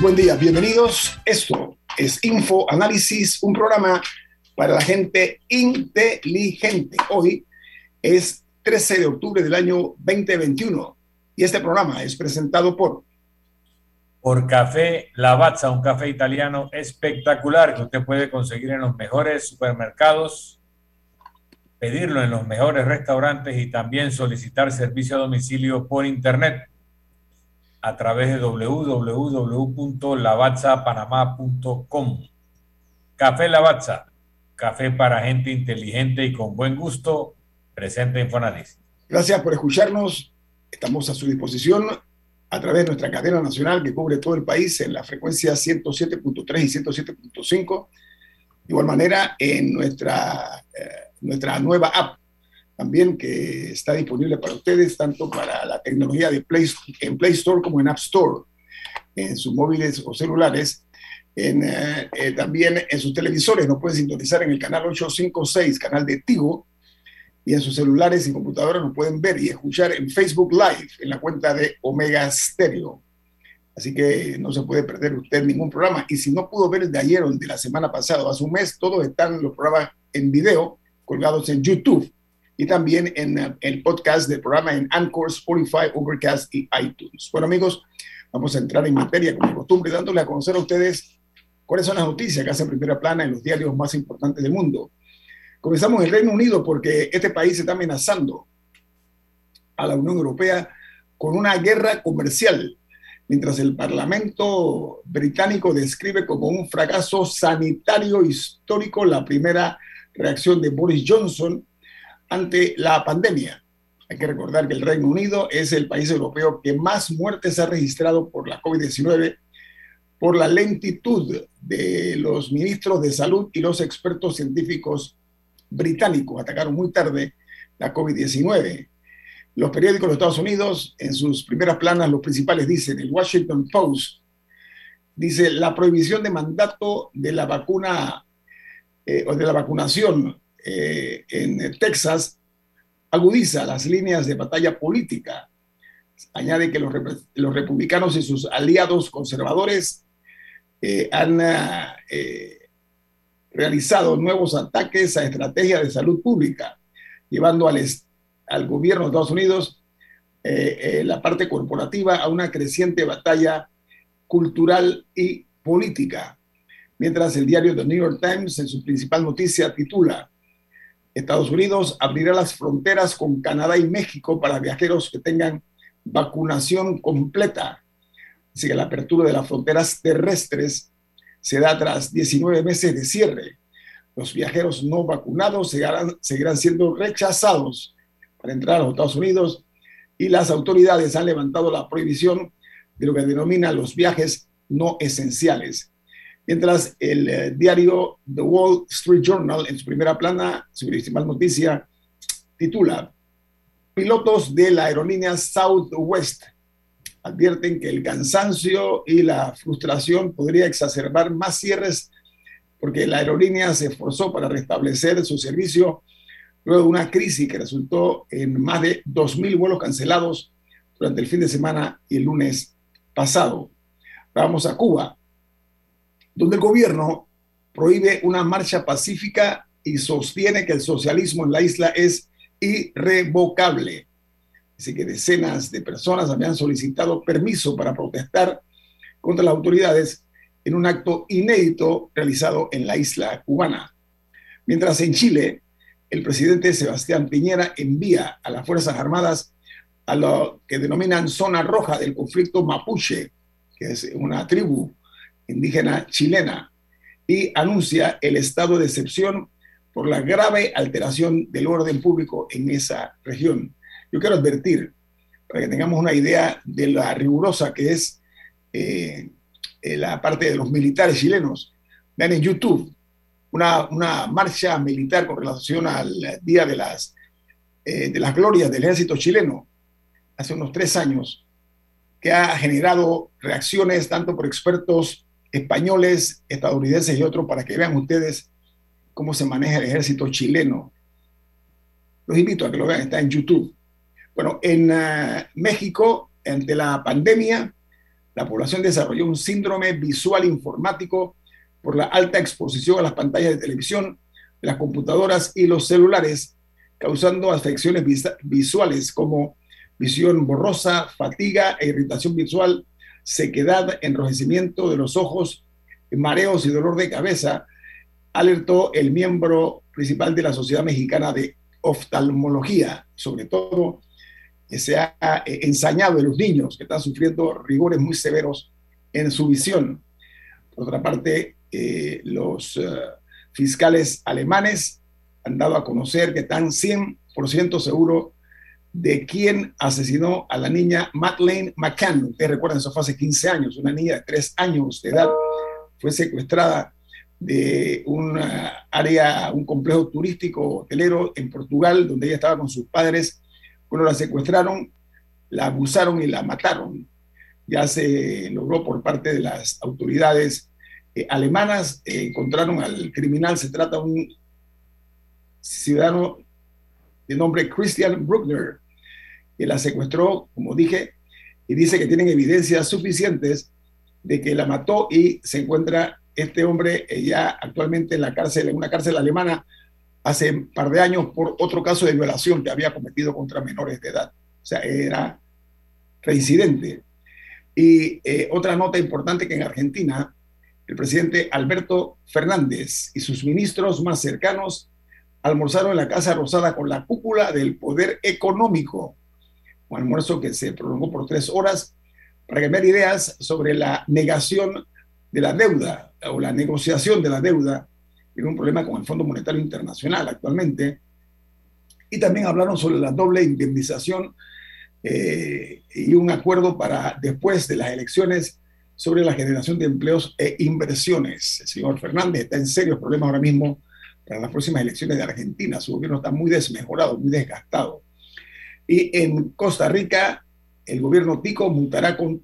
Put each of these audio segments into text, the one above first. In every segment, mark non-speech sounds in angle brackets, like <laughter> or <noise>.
Buen día, bienvenidos. Esto es Info Análisis, un programa para la gente inteligente. Hoy es 13 de octubre del año 2021 y este programa es presentado por... Por Café Lavazza, un café italiano espectacular que usted puede conseguir en los mejores supermercados, pedirlo en los mejores restaurantes y también solicitar servicio a domicilio por internet a través de www.lavazzapanamá.com. Café Lavazza, café para gente inteligente y con buen gusto, presente Infoanálisis. Gracias por escucharnos. Estamos a su disposición a través de nuestra cadena nacional que cubre todo el país en la frecuencia 107.3 y 107.5. De igual manera, en nuestra, eh, nuestra nueva app también que está disponible para ustedes, tanto para la tecnología de Play, en Play Store como en App Store, en sus móviles o celulares. En, eh, eh, también en sus televisores nos pueden sintonizar en el canal 856, canal de Tigo, y en sus celulares y computadoras nos pueden ver y escuchar en Facebook Live, en la cuenta de Omega Stereo. Así que no se puede perder usted ningún programa. Y si no pudo ver el de ayer o el de la semana pasada, hace un mes, todos están los programas en video colgados en YouTube y también en el podcast del programa en Anchor, Spotify, Overcast y iTunes. Bueno, amigos, vamos a entrar en materia, como costumbre, dándole a conocer a ustedes cuáles son las noticias que hacen primera plana en los diarios más importantes del mundo. Comenzamos en el Reino Unido porque este país está amenazando a la Unión Europea con una guerra comercial, mientras el Parlamento británico describe como un fracaso sanitario histórico la primera reacción de Boris Johnson ante la pandemia. Hay que recordar que el Reino Unido es el país europeo que más muertes ha registrado por la COVID-19 por la lentitud de los ministros de salud y los expertos científicos británicos atacaron muy tarde la COVID-19. Los periódicos de Estados Unidos, en sus primeras planas, los principales dicen, el Washington Post dice la prohibición de mandato de la vacuna eh, o de la vacunación eh, en Texas agudiza las líneas de batalla política. Añade que los, los republicanos y sus aliados conservadores eh, han realizado nuevos ataques a estrategias de salud pública, llevando al, gobierno de Estados Unidos eh, eh, la parte corporativa a una creciente batalla cultural y política. Mientras el diario The New York Times en su principal noticia titula Estados Unidos abrirá las fronteras con Canadá y México para viajeros que tengan vacunación completa. Así que la apertura de las fronteras terrestres se da tras 19 meses de cierre. Los viajeros no vacunados seguirán, seguirán siendo rechazados para entrar a los Estados Unidos y las autoridades han levantado la prohibición de lo que denomina los viajes no esenciales. Mientras el eh, diario The Wall Street Journal, en su primera plana, su principal noticia, titula Pilotos de la aerolínea Southwest advierten que el cansancio y la frustración podría exacerbar más cierres porque la aerolínea se esforzó para restablecer su servicio luego de una crisis que resultó en más de 2.000 vuelos cancelados durante el fin de semana y el lunes pasado. Vamos a Cuba, donde el gobierno prohíbe una marcha pacífica y sostiene que el socialismo en la isla es irrevocable. Dice que decenas de personas habían solicitado permiso para protestar contra las autoridades en un acto inédito realizado en la isla cubana. Mientras en Chile, el presidente Sebastián Piñera envía a las Fuerzas Armadas a lo que denominan zona roja del conflicto mapuche, que es una tribu indígena chilena y anuncia el estado de excepción por la grave alteración del orden público en esa región. Yo quiero advertir, para que tengamos una idea de la rigurosa que es eh, eh, la parte de los militares chilenos, vean en YouTube una, marcha militar con relación al Día de las, eh, de las Glorias del Ejército chileno, hace unos tres años, que ha generado reacciones tanto por expertos españoles, estadounidenses y otros, para que vean ustedes cómo se maneja el ejército chileno. Los invito a que lo vean, está en YouTube. Bueno, en uh, México, ante la pandemia, la población desarrolló un síndrome visual informático por la alta exposición a las pantallas de televisión, las computadoras y los celulares, causando afecciones visuales como visión borrosa, fatiga e irritación visual, sequedad, enrojecimiento de los ojos, mareos y dolor de cabeza, alertó el miembro principal de la Sociedad Mexicana de Oftalmología, sobre todo que se ha eh, ensañado en los niños que están sufriendo rigores muy severos en su visión. Por otra parte, eh, los eh, fiscales alemanes han dado a conocer que están 100% seguros de quién asesinó a la niña Madeleine McCann. Ustedes recuerdan, eso fue hace 15 años, una niña de 3 años de edad fue secuestrada de un área, un complejo turístico hotelero en Portugal, donde ella estaba con sus padres bueno, la secuestraron, la abusaron y la mataron. Ya se logró por parte de las autoridades eh, alemanas, eh, encontraron al criminal, se trata de un ciudadano de nombre Christian Bruckner, que la secuestró, como dije, y dice que tienen evidencias suficientes de que la mató y se encuentra este hombre eh, ya actualmente en la cárcel, en una cárcel alemana, hace un par de años por otro caso de violación que había cometido contra menores de edad. O sea, era reincidente. Y eh, otra nota importante que en Argentina, el presidente Alberto Fernández y sus ministros más cercanos almorzaron en la Casa Rosada con la cúpula del poder económico, un almuerzo que se prolongó por tres horas para que me ideas sobre la negación de la deuda o la negociación de la deuda tiene un problema con el Fondo Monetario Internacional actualmente. Y también hablaron sobre la doble indemnización eh, y un acuerdo para después de las elecciones sobre la generación de empleos e inversiones. El señor Fernández está en serios problemas ahora mismo para las próximas elecciones de Argentina. Su gobierno está muy desmejorado, muy desgastado. Y en Costa Rica, el gobierno Tico multará con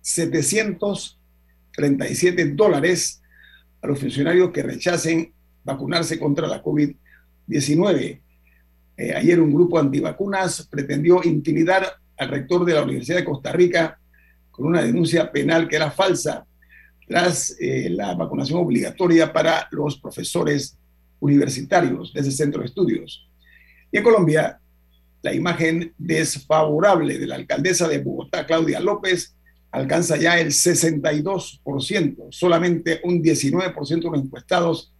737 dólares a los funcionarios que rechacen vacunarse contra la COVID-19. Eh, ayer un grupo antivacunas pretendió intimidar al rector de la Universidad de Costa Rica con una denuncia penal que era falsa tras eh, la vacunación obligatoria para los profesores universitarios de ese centro de estudios. Y en Colombia, la imagen desfavorable de la alcaldesa de Bogotá, Claudia López, alcanza ya el 62%, solamente un 19% de los encuestados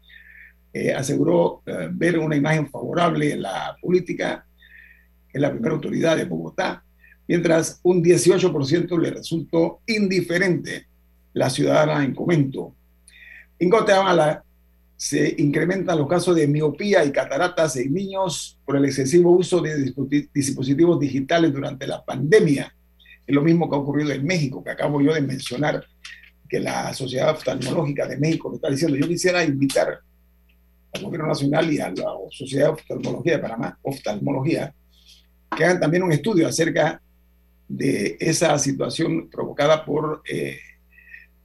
eh, aseguró eh, ver una imagen favorable en la política, en la primera autoridad de Bogotá, mientras un 18% le resultó indiferente la ciudadana en comento. En se incrementan los casos de miopía y cataratas en niños por el excesivo uso de dispositivos digitales durante la pandemia. Es lo mismo que ha ocurrido en México, que acabo yo de mencionar, que la Sociedad Oftalmológica de México lo está diciendo. Yo quisiera invitar al Gobierno Nacional y a la Sociedad de Oftalmología de Panamá, Oftalmología, que hagan también un estudio acerca de esa situación provocada por eh,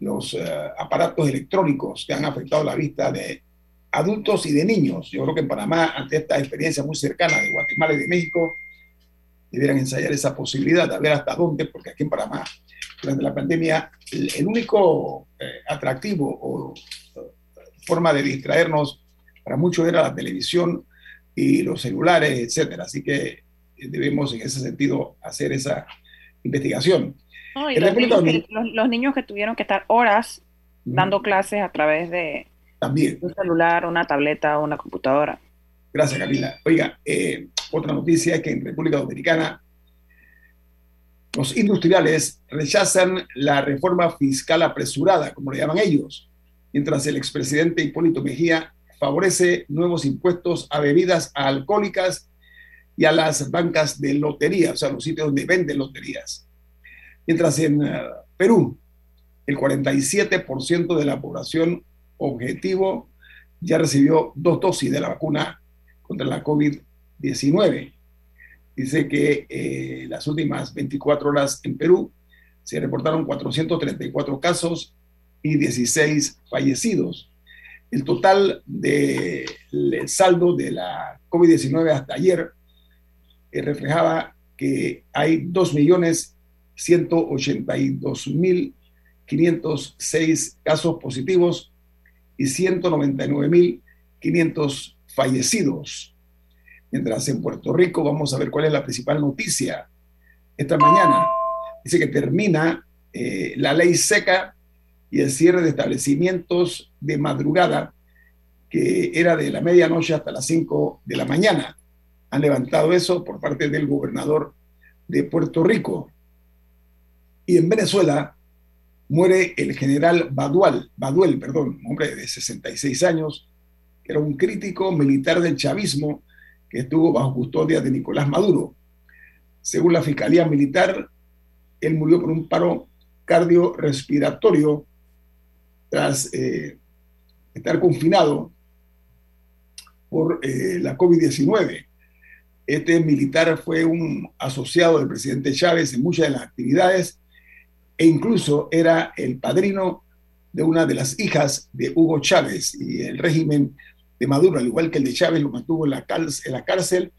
los eh, aparatos electrónicos que han afectado la vista de adultos y de niños. Yo creo que en Panamá, ante esta experiencia muy cercana de Guatemala y de México, debieran ensayar esa posibilidad de ver hasta dónde, porque aquí en Panamá, durante la pandemia, el, único eh, atractivo o forma de distraernos para muchos era la televisión y los celulares, etcétera. Así que debemos en ese sentido hacer esa investigación. Los, niños que, tuvieron que estar horas dando clases a través de También. un celular, una tableta o una computadora. Gracias, Camila. Oiga, eh, otra noticia es que en República Dominicana Los industriales rechazan la reforma fiscal apresurada, como le llaman ellos, mientras el expresidente Hipólito Mejía favorece nuevos impuestos a bebidas alcohólicas y a las bancas de lotería, o sea, los sitios donde venden loterías. Mientras en eh, Perú, el 47% de la población objetivo ya recibió dos dosis de la vacuna contra la COVID-19. Dice que eh, las últimas 24 horas en Perú se reportaron 434 casos y 16 fallecidos. El total del saldo de la COVID-19 hasta ayer eh, reflejaba que hay 2.182.506 casos positivos y 199.500 fallecidos. Mientras en Puerto Rico vamos a ver cuál es la principal noticia esta mañana. Dice que termina eh, la ley seca y el cierre de establecimientos de madrugada, que era de la medianoche hasta las 5 de la mañana. Han levantado eso por parte del gobernador de Puerto Rico. Y en Venezuela muere el general Badual, Baduel, perdón, hombre de 66 años, que era un crítico militar del chavismo que estuvo bajo custodia de Nicolás Maduro. Según la Fiscalía Militar, él murió por un paro cardiorrespiratorio tras eh, estar confinado por eh, la COVID-19. Este militar fue un asociado del presidente Chávez en muchas de las actividades e incluso era el padrino de una de las hijas de Hugo Chávez y el régimen de Maduro, al igual que el de Chávez, lo mantuvo en la, en la cárcel,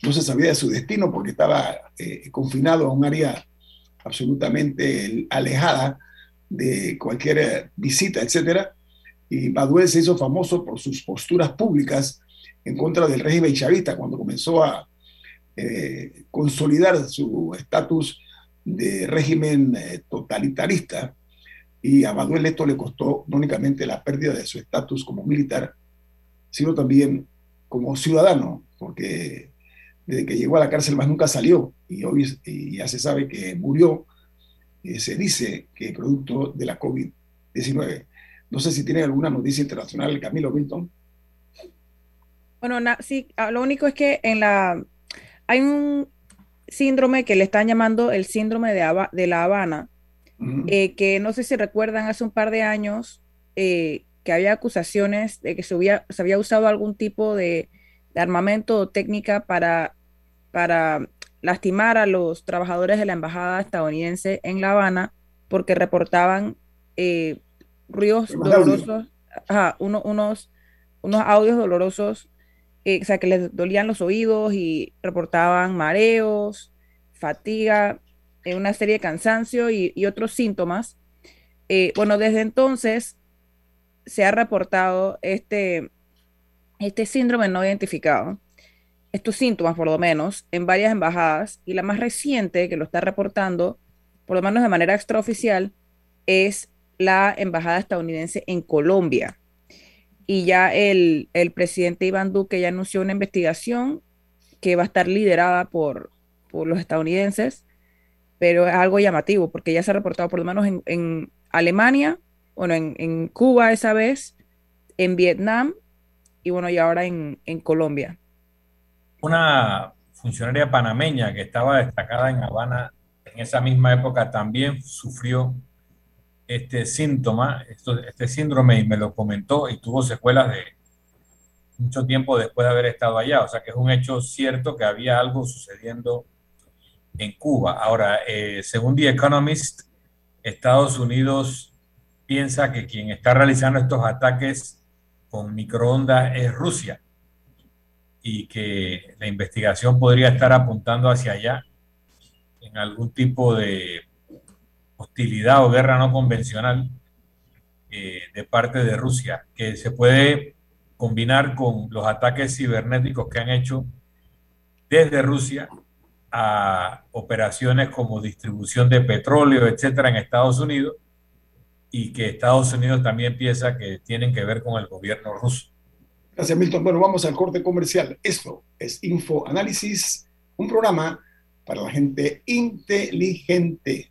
no se sabía de su destino porque estaba eh, confinado a un área absolutamente alejada de cualquier visita, etcétera. Y Baduel se hizo famoso por sus posturas públicas en contra del régimen chavista cuando comenzó a eh, consolidar su estatus de régimen eh, totalitarista. Y a Baduel esto le costó no únicamente la pérdida de su estatus como militar, sino también como ciudadano, porque desde que llegó a la cárcel más nunca salió y hoy y ya se sabe que murió eh, se dice que producto de la COVID-19. No sé si tiene alguna noticia internacional, Camilo Milton. Bueno, sí, ah, lo único es que en la hay un síndrome que le están llamando el síndrome de, de la Habana, eh, que no sé si recuerdan hace un par de años eh, que había acusaciones de que se había, se había usado algún tipo de, de armamento o técnica para, para lastimar a los trabajadores de la embajada estadounidense en La Habana porque reportaban eh, ruidos dolorosos, unos, unos audios dolorosos, eh, o sea, que les dolían los oídos y reportaban mareos, fatiga, eh, una serie de cansancio y, otros síntomas. bueno, desde entonces se ha reportado este, este síndrome no identificado estos síntomas, por lo menos, en varias embajadas y la más reciente que lo está reportando, por lo menos de manera extraoficial, es la embajada estadounidense en Colombia. Y ya el, presidente Iván Duque ya anunció una investigación que va a estar liderada por, por los estadounidenses, pero es algo llamativo porque ya se ha reportado por lo menos en, Alemania, bueno, en, Cuba esa vez, en Vietnam y bueno, y ahora en, en Colombia. Una funcionaria panameña que estaba destacada en Habana en esa misma época también sufrió este síntoma, este síndrome, y me lo comentó y tuvo secuelas de mucho tiempo después de haber estado allá. O sea que es un hecho cierto que había algo sucediendo en Cuba. Ahora, eh, según The Economist, Estados Unidos piensa que quien está realizando estos ataques con microondas es Rusia y que la investigación podría estar apuntando hacia allá en algún tipo de hostilidad o guerra no convencional eh, de parte de Rusia, que se puede combinar con los ataques cibernéticos que han hecho desde Rusia a operaciones como distribución de petróleo, etcétera, en Estados Unidos, y que Estados Unidos también piensa que tienen que ver con el gobierno ruso. Gracias, Milton. Bueno, vamos al corte comercial. Esto es Info Análisis, un programa para la gente inteligente.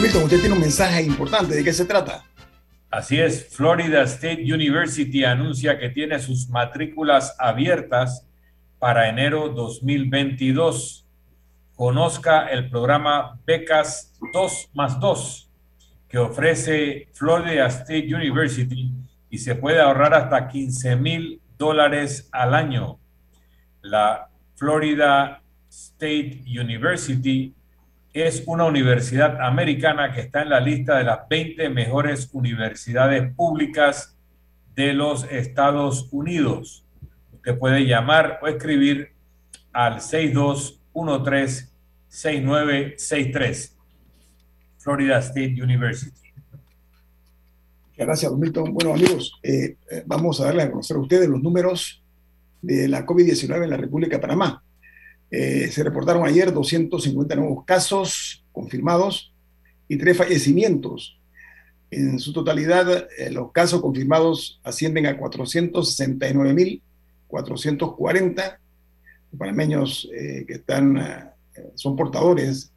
Milton, usted tiene un mensaje importante. ¿De qué se trata? Así es, Florida State University anuncia que tiene sus matrículas abiertas para enero 2022. Conozca el programa Becas 2 más 2 que ofrece Florida State University y se puede ahorrar hasta 15 mil dólares al año. La Florida State University es una universidad americana que está en la lista de las 20 mejores universidades públicas de los Estados Unidos. Usted puede llamar o escribir al 6213-6963, Florida State University. Gracias, Milton. Bueno, amigos, eh, eh, vamos a darle a conocer a ustedes los números de la COVID-19 en la República de Panamá. Eh, se reportaron ayer 250 nuevos casos confirmados y tres fallecimientos. En su totalidad, eh, los casos confirmados ascienden a 469.440 panameños eh, que están, son portadores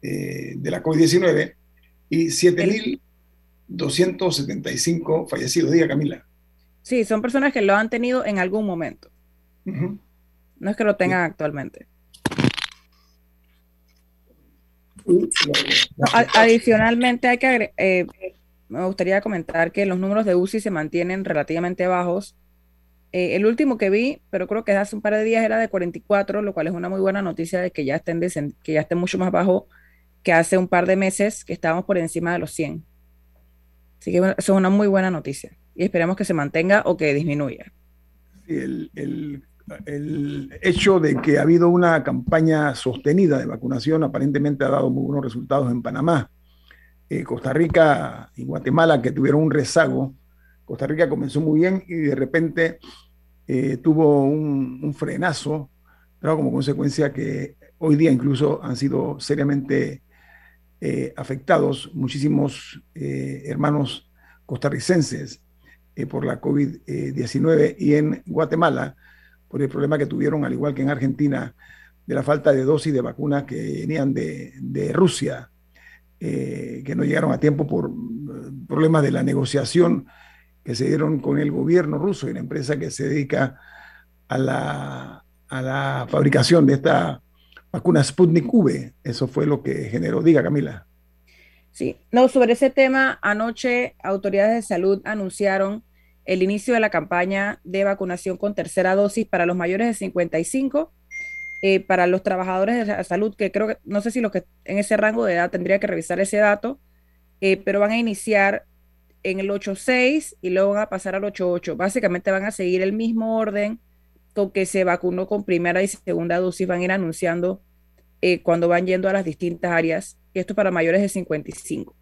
de la COVID-19 y 7.275 fallecidos. Diga, Camila. Sí, son personas que lo han tenido en algún momento. No es que lo tengan actualmente. adicionalmente, hay que eh, me gustaría comentar que los números de UCI se mantienen relativamente bajos. Eh, el último que vi, pero creo que hace un par de días era de 44, lo cual es una muy buena noticia de que ya estén, que ya estén mucho más bajo que hace un par de meses que estábamos por encima de los 100. Así que eso es una muy buena noticia y esperemos que se mantenga o que disminuya. el, el el hecho de que ha habido una campaña sostenida de vacunación aparentemente ha dado muy buenos resultados en Panamá. Eh, Costa Rica y Guatemala, que tuvieron un rezago, Costa Rica comenzó muy bien y de repente eh, tuvo un, frenazo, pero como consecuencia que hoy día incluso han sido seriamente eh, afectados muchísimos hermanos costarricenses por la COVID-19 y en Guatemala por el problema que tuvieron, al igual que en Argentina, de la falta de dosis de vacunas que venían de, Rusia, eh, que no llegaron a tiempo por eh, problemas de la negociación que se dieron con el gobierno ruso y la empresa que se dedica a la, a la fabricación de esta vacuna Sputnik V. Eso fue lo que generó. Diga, Camila. Sí, no, sobre ese tema, anoche autoridades de salud anunciaron el inicio de la campaña de vacunación con tercera dosis para los mayores de 55, eh, para los trabajadores de la salud, que creo que, no sé si los que en ese rango de edad tendría que revisar ese dato, eh, pero van a iniciar en el 8.6 y luego van a pasar al 8.8. Básicamente van a seguir el mismo orden con que se vacunó con primera y segunda dosis, van a ir anunciando eh, cuando van yendo a las distintas áreas, y esto para mayores de 55.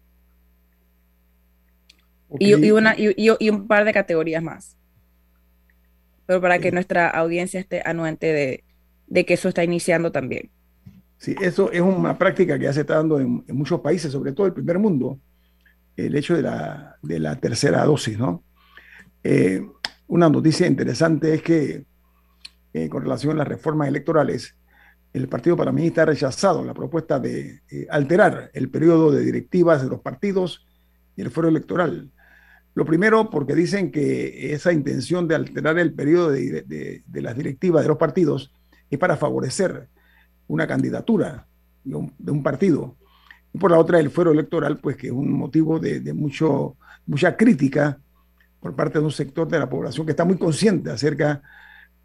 Y, una, y, un par de categorías más. Pero para que nuestra audiencia esté anuente de, que eso está iniciando también. Sí, eso es una práctica que ya se está dando en, muchos países, sobre todo el primer mundo, el hecho de la, de la tercera dosis, ¿no? Eh, una noticia interesante es que eh, con relación a las reformas electorales, el Partido Panameñista ha rechazado la propuesta de eh, alterar el periodo de directivas de los partidos y el fuero electoral. Lo primero, porque dicen que esa intención de alterar el periodo de, las directivas de los partidos es para favorecer una candidatura de un, partido. Y por la otra, el fuero electoral, pues que es un motivo de, mucho, mucha crítica por parte de un sector de la población que está muy consciente acerca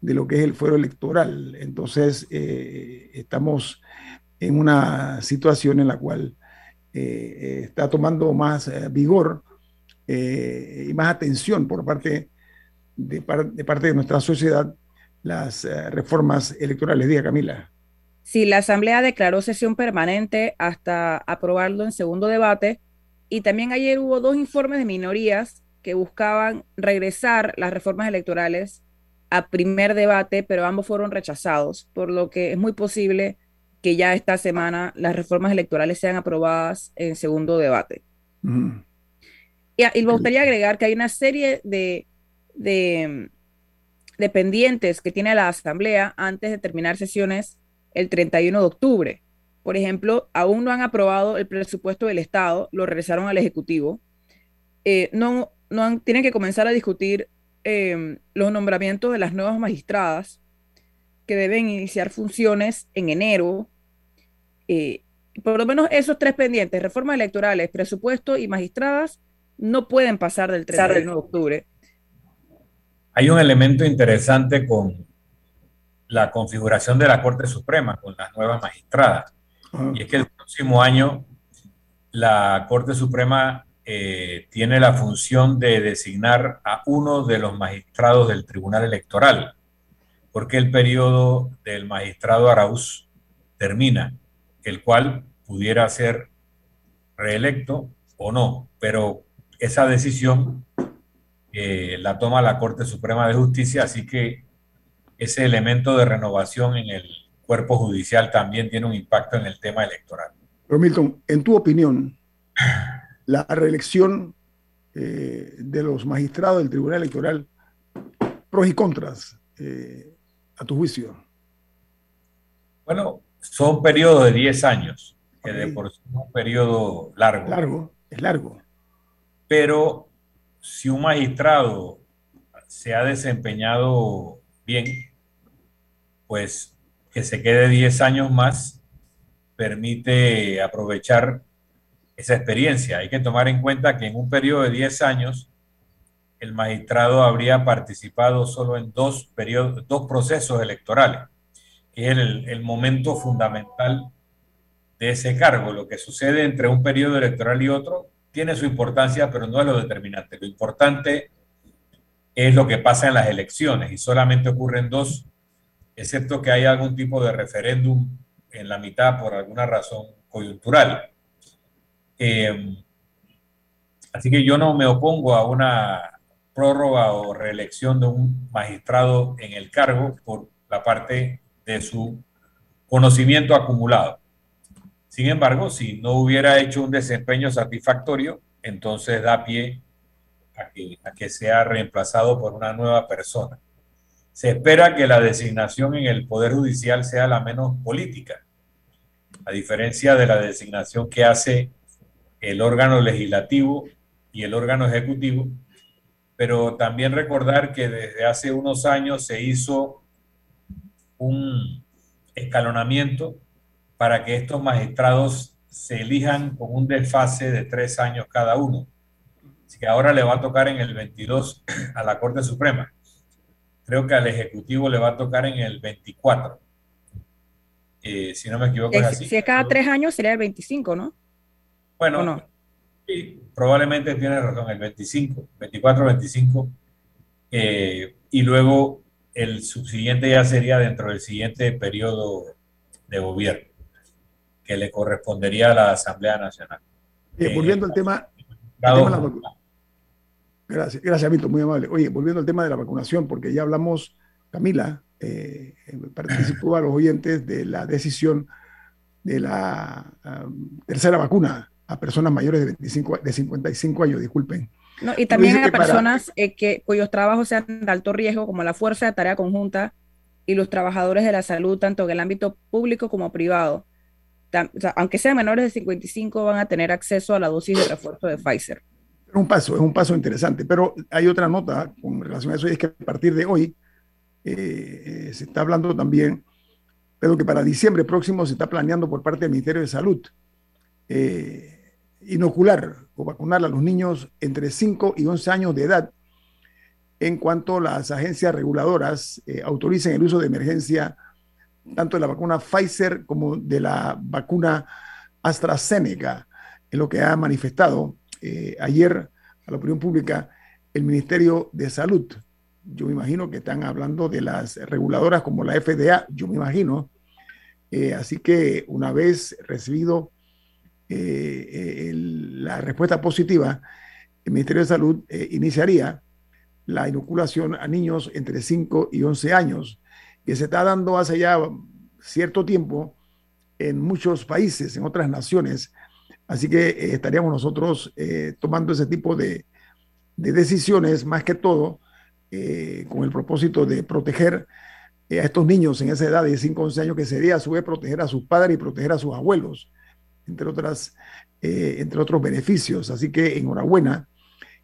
de lo que es el fuero electoral. Entonces, eh, estamos en una situación en la cual eh, está tomando más eh, y más atención por parte de, de, parte de nuestra sociedad las reformas electorales. Diga, Camila. Sí, la Asamblea declaró sesión permanente hasta aprobarlo en segundo debate y también ayer hubo dos informes de minorías que buscaban regresar las reformas electorales a primer debate, pero ambos fueron rechazados, por lo que es muy posible que ya esta semana las reformas electorales sean aprobadas en segundo debate. Y, me gustaría agregar que hay una serie de, de, de, pendientes que tiene la Asamblea antes de terminar sesiones el 31 de octubre. Por ejemplo, aún no han aprobado el presupuesto del Estado, lo regresaron al Ejecutivo. Eh, no, no tienen que comenzar a discutir Em, los nombramientos de las nuevas magistradas que deben iniciar funciones en enero. Eh, por lo menos esos tres pendientes, reformas electorales, presupuesto y magistradas, no pueden pasar del 31 de octubre. Hay un elemento interesante con la configuración de la Corte Suprema, con las nuevas magistradas. Y es que el próximo año la Corte Suprema eh, tiene la función de designar a uno de los magistrados del Tribunal Electoral, porque el periodo del magistrado Arauz termina, el cual pudiera ser reelecto o no, pero esa decisión eh, la toma la Corte Suprema de Justicia, así que ese elemento de renovación en el cuerpo judicial también tiene un impacto en el tema electoral. Pero Milton, en tu opinión, la reelección eh, de los magistrados del Tribunal Electoral, pros y contras, eh, a tu juicio. Bueno, son periodos de 10 años, que de por sí es un periodo largo. Largo, es largo. Pero si un magistrado se ha desempeñado bien, pues que se quede 10 años más permite aprovechar esa experiencia. Hay que tomar en cuenta que en un periodo de 10 años, el magistrado habría participado solo en dos, periodos, dos procesos electorales, que es el, el momento fundamental de ese cargo. Lo que sucede entre un periodo electoral y otro tiene su importancia, pero no es lo determinante. Lo importante es lo que pasa en las elecciones y solamente ocurren dos, excepto que haya algún tipo de referéndum en la mitad por alguna razón coyuntural. Eh, así que yo no me opongo a una prórroga o reelección de un magistrado en el cargo por la parte de su conocimiento acumulado. Sin embargo, si no hubiera hecho un desempeño satisfactorio, entonces da pie a que, sea reemplazado por una nueva persona. Se espera que la designación en el Poder Judicial sea la menos política, a diferencia de la designación que hace el órgano legislativo y el órgano ejecutivo, pero también recordar que desde hace unos años se hizo un escalonamiento para que estos magistrados se elijan con un desfase de tres años cada uno. Así que ahora le va a tocar en el 22 a la Corte Suprema. Creo que al Ejecutivo le va a tocar en el 24. Eh, si no me equivoco, es, así. Si es cada tres años, sería el 25, ¿no? Bueno, sí, probablemente tiene razón, el 25, 24, 25. y luego el subsiguiente ya sería dentro del siguiente periodo de gobierno, que le correspondería a la Asamblea Nacional. Eh, volviendo al tema, la Gracias, gracias, Milton, muy amable. Oye, volviendo al tema de la vacunación, porque ya hablamos, Camila, eh, participó a los oyentes de la decisión de la tercera vacuna a personas mayores de, 25, de 55 años, disculpen. No, y también a personas eh, que, cuyos trabajos sean de alto riesgo, como la fuerza de tarea conjunta y los trabajadores de la salud, tanto en el ámbito público como privado. Aunque sean menores de 55, van a tener acceso a la dosis de refuerzo de Pfizer. Es un paso, es un paso interesante, pero hay otra nota con relación a eso, y es que a partir de hoy eh, eh, se está hablando también, pero que para diciembre próximo se está planeando por parte del Ministerio de Salud eh, inocular o vacunar a los niños entre 5 y 11 años de edad en cuanto las agencias reguladoras autoricen el uso de emergencia tanto de la vacuna Pfizer como de la vacuna AstraZeneca, en lo que ha manifestado ayer a la opinión pública el Ministerio de Salud. Yo me imagino que están hablando de las reguladoras como la FDA, yo me imagino. Eh, así que una vez recibido eh, la respuesta positiva, el Ministerio de Salud eh, iniciaría la inoculación a niños entre 5 y 11 años, que se está dando hace ya cierto tiempo en muchos países, en otras naciones. Así que estaríamos nosotros tomando ese tipo de, de decisiones, más que todo, eh, con el propósito de proteger eh, a estos niños en esa edad de 5 11 años, que sería a su vez proteger a sus padres y proteger a sus abuelos, entre, otras, eh, entre otros beneficios. Así que enhorabuena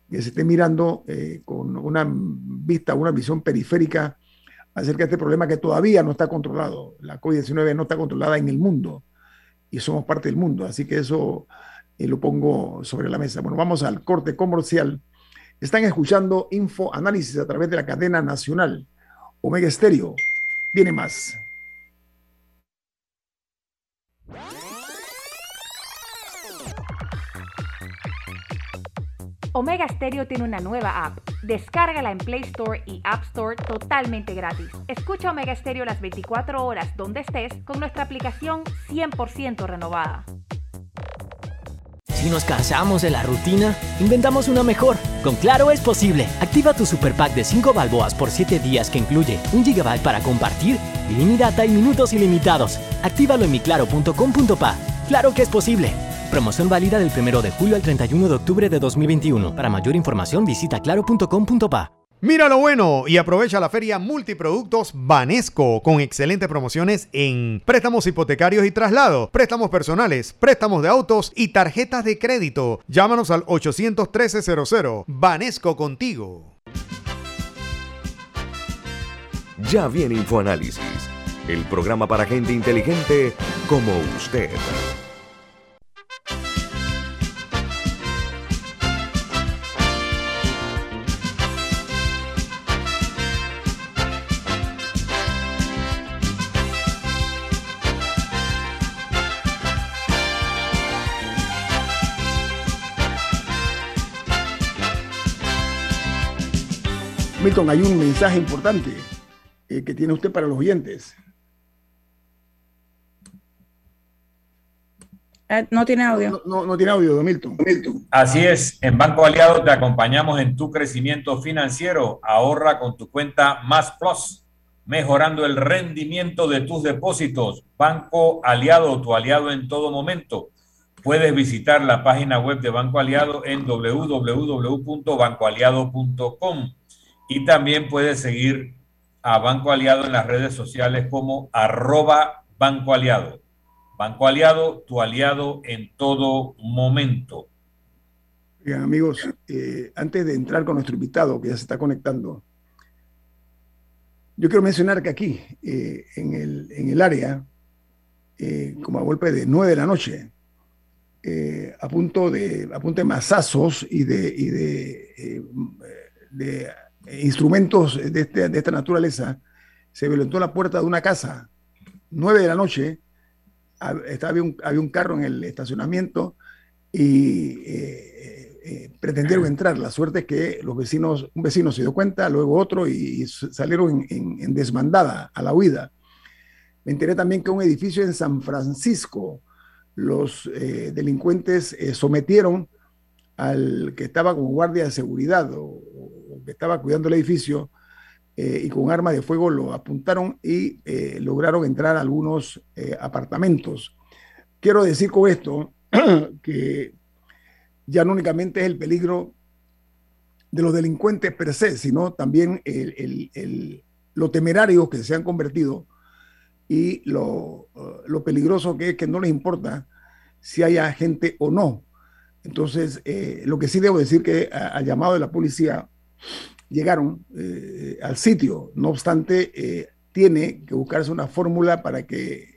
que se esté mirando con una vista, una visión periférica acerca de este problema que todavía no está controlado. La COVID-19 no está controlada en el mundo y somos parte del mundo. Así que eso lo pongo sobre la mesa. Bueno, vamos al corte comercial están escuchando Info Análisis a través de la cadena nacional Omega Estéreo. Viene más. Omega Stereo tiene una nueva app. Descárgala en Play Store y App Store totalmente gratis. Escucha Omega Stereo las 24 horas donde estés con nuestra aplicación 100% renovada. Si nos cansamos de la rutina, inventamos una mejor. Con Claro es posible. Activa tu super pack de 5 balboas por 7 días que incluye 1 GB para compartir, ilimitada y minutos ilimitados. Actívalo en miclaro.com.pa. Claro que es posible. Promoción válida del 1 de julio al 31 de octubre de 2021. Para mayor información visita claro.com.pa. Mira lo bueno y aprovecha la feria Multiproductos Banesco con excelentes promociones en préstamos hipotecarios y traslados, préstamos personales, préstamos de autos y tarjetas de crédito. Llámanos al 813-00. Banesco contigo. Ya viene InfoAnálisis, el programa para gente inteligente como usted. Milton, hay un mensaje importante eh, que tiene usted para los oyentes. Eh, no tiene audio. No, no, tiene audio, Milton. Milton. Así es, en Banco Aliado te acompañamos en tu crecimiento financiero. Ahorra con tu cuenta Más Plus, mejorando el rendimiento de tus depósitos. Banco Aliado, tu aliado en todo momento. Puedes visitar la página web de Banco Aliado en www.bancoaliado.com y también puedes seguir a Banco Aliado en las redes sociales como arroba Banco Aliado. Banco Aliado, tu aliado en todo momento. Bien, amigos, eh, antes de entrar con nuestro invitado que ya se está conectando, yo quiero mencionar que aquí, eh, en, el, en, el, área, eh, como a golpe de 9 de la noche, a punto de, a masazos y de instrumentos de, este, esta naturaleza, se violentó la puerta de una casa, 9 de la noche, había un, había un carro en el estacionamiento y eh, pretendieron entrar. La suerte es que los vecinos, un vecino se dio cuenta, luego otro, y, salieron en, desmandada a la huida. Me enteré también que un edificio en San Francisco, los eh, delincuentes eh, sometieron al que estaba como guardia de seguridad o, estaba cuidando el edificio y con arma de fuego lo apuntaron y lograron entrar a algunos apartamentos. Quiero decir con esto <clears throat> que ya no únicamente es el peligro de los delincuentes per se, sino también el, lo temerarios que se han convertido y lo, uh, lo, peligroso que es que no les importa si haya gente o no. Entonces, eh, lo que sí debo decir que al llamado de la policía llegaron eh, al sitio, no obstante, eh, tiene que buscarse una fórmula para que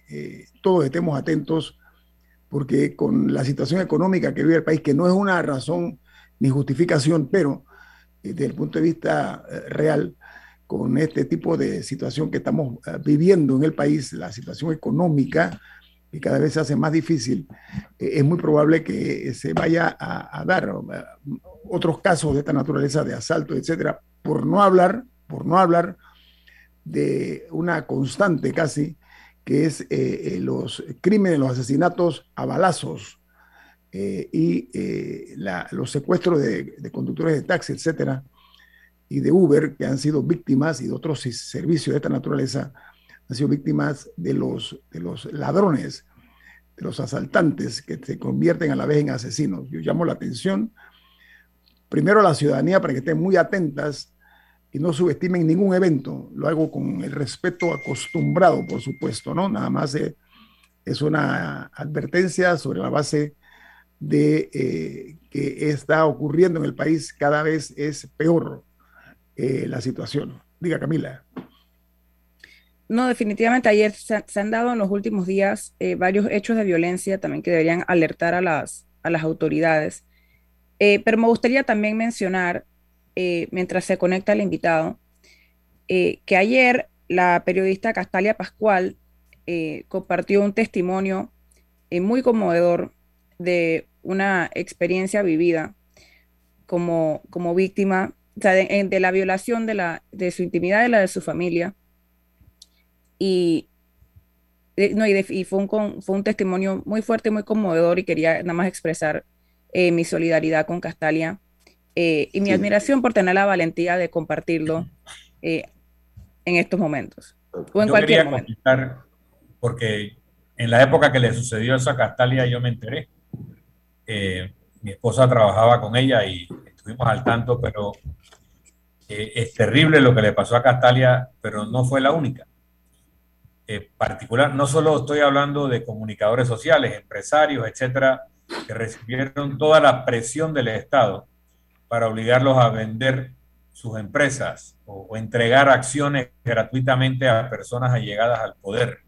todos estemos atentos porque con la situación económica que vive el país, que no es una razón ni justificación, pero eh, desde el punto de vista eh, real, con este tipo de situación que estamos eh, viviendo en el país, la situación económica, que cada vez se hace más difícil, es muy probable que se vaya a, dar otros casos de esta naturaleza de asalto, etcétera, por no hablar, por no hablar de una constante casi que es eh, eh, los crímenes, los asesinatos a balazos eh, y los secuestros de, conductores de taxi, etcétera, y de Uber, que han sido víctimas y de otros servicios de esta naturaleza, han sido víctimas de los, de los ladrones, de los asaltantes que se convierten a la vez en asesinos. Yo llamo la atención primero a la ciudadanía para que estén muy atentas y no subestimen ningún evento. Lo hago con el respeto acostumbrado, por supuesto, ¿no? Nada más eh, es una advertencia sobre la base de eh, que está ocurriendo en el país cada vez es peor eh, la situación. Diga, Camila. No, definitivamente ayer se, han dado en los últimos días varios hechos de violencia también que deberían alertar a las, a las autoridades. Pero me gustaría también mencionar eh, mientras se conecta el invitado, eh, que ayer la periodista Castalia Pascual eh, compartió un testimonio muy conmovedor de una experiencia vivida como, como víctima de, la violación de, la, de su intimidad y la de su familia. Y, no, y, fue, un, fue un testimonio muy fuerte, muy conmovedor y quería nada más expresar mi solidaridad con Castalia eh, y mi admiración por tener la valentía de compartirlo eh, en estos momentos. O en yo cualquier quería momento. porque en la época que le sucedió eso a Castalia yo me enteré. Eh, mi esposa trabajaba con ella y estuvimos al tanto, pero es terrible lo que le pasó a Castalia, pero no fue la única. particular, no solo estoy hablando de comunicadores sociales, empresarios, etcétera, que recibieron toda la presión del Estado para obligarlos a vender sus empresas o, entregar acciones gratuitamente a personas allegadas al poder.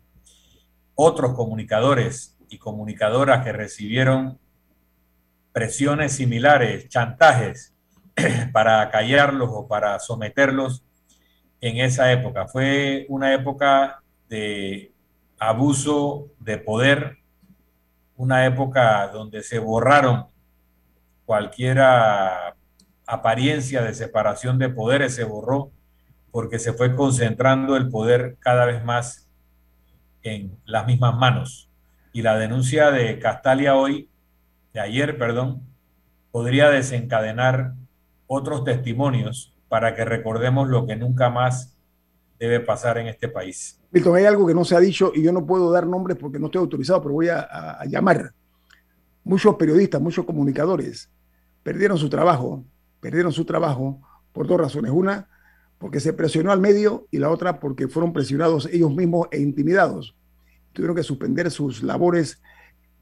Otros comunicadores y comunicadoras que recibieron presiones similares, chantajes <clears throat> para callarlos o para someterlos en esa época. Fue una época de abuso de poder, una época donde se borraron cualquiera apariencia de separación de poderes se borró porque se fue concentrando el poder cada vez más en las mismas manos. Y la denuncia de Castalia hoy, de ayer, perdón, podría desencadenar otros testimonios para que recordemos lo que nunca más debe pasar en este país. Milton, hay algo que no se ha dicho y yo no puedo dar nombres porque no estoy autorizado, pero voy a, llamar. Muchos periodistas, muchos comunicadores perdieron su trabajo perdieron su trabajo por dos razones. Una, porque se presionó al medio y la otra porque fueron presionados ellos mismos e intimidados. Tuvieron que suspender sus labores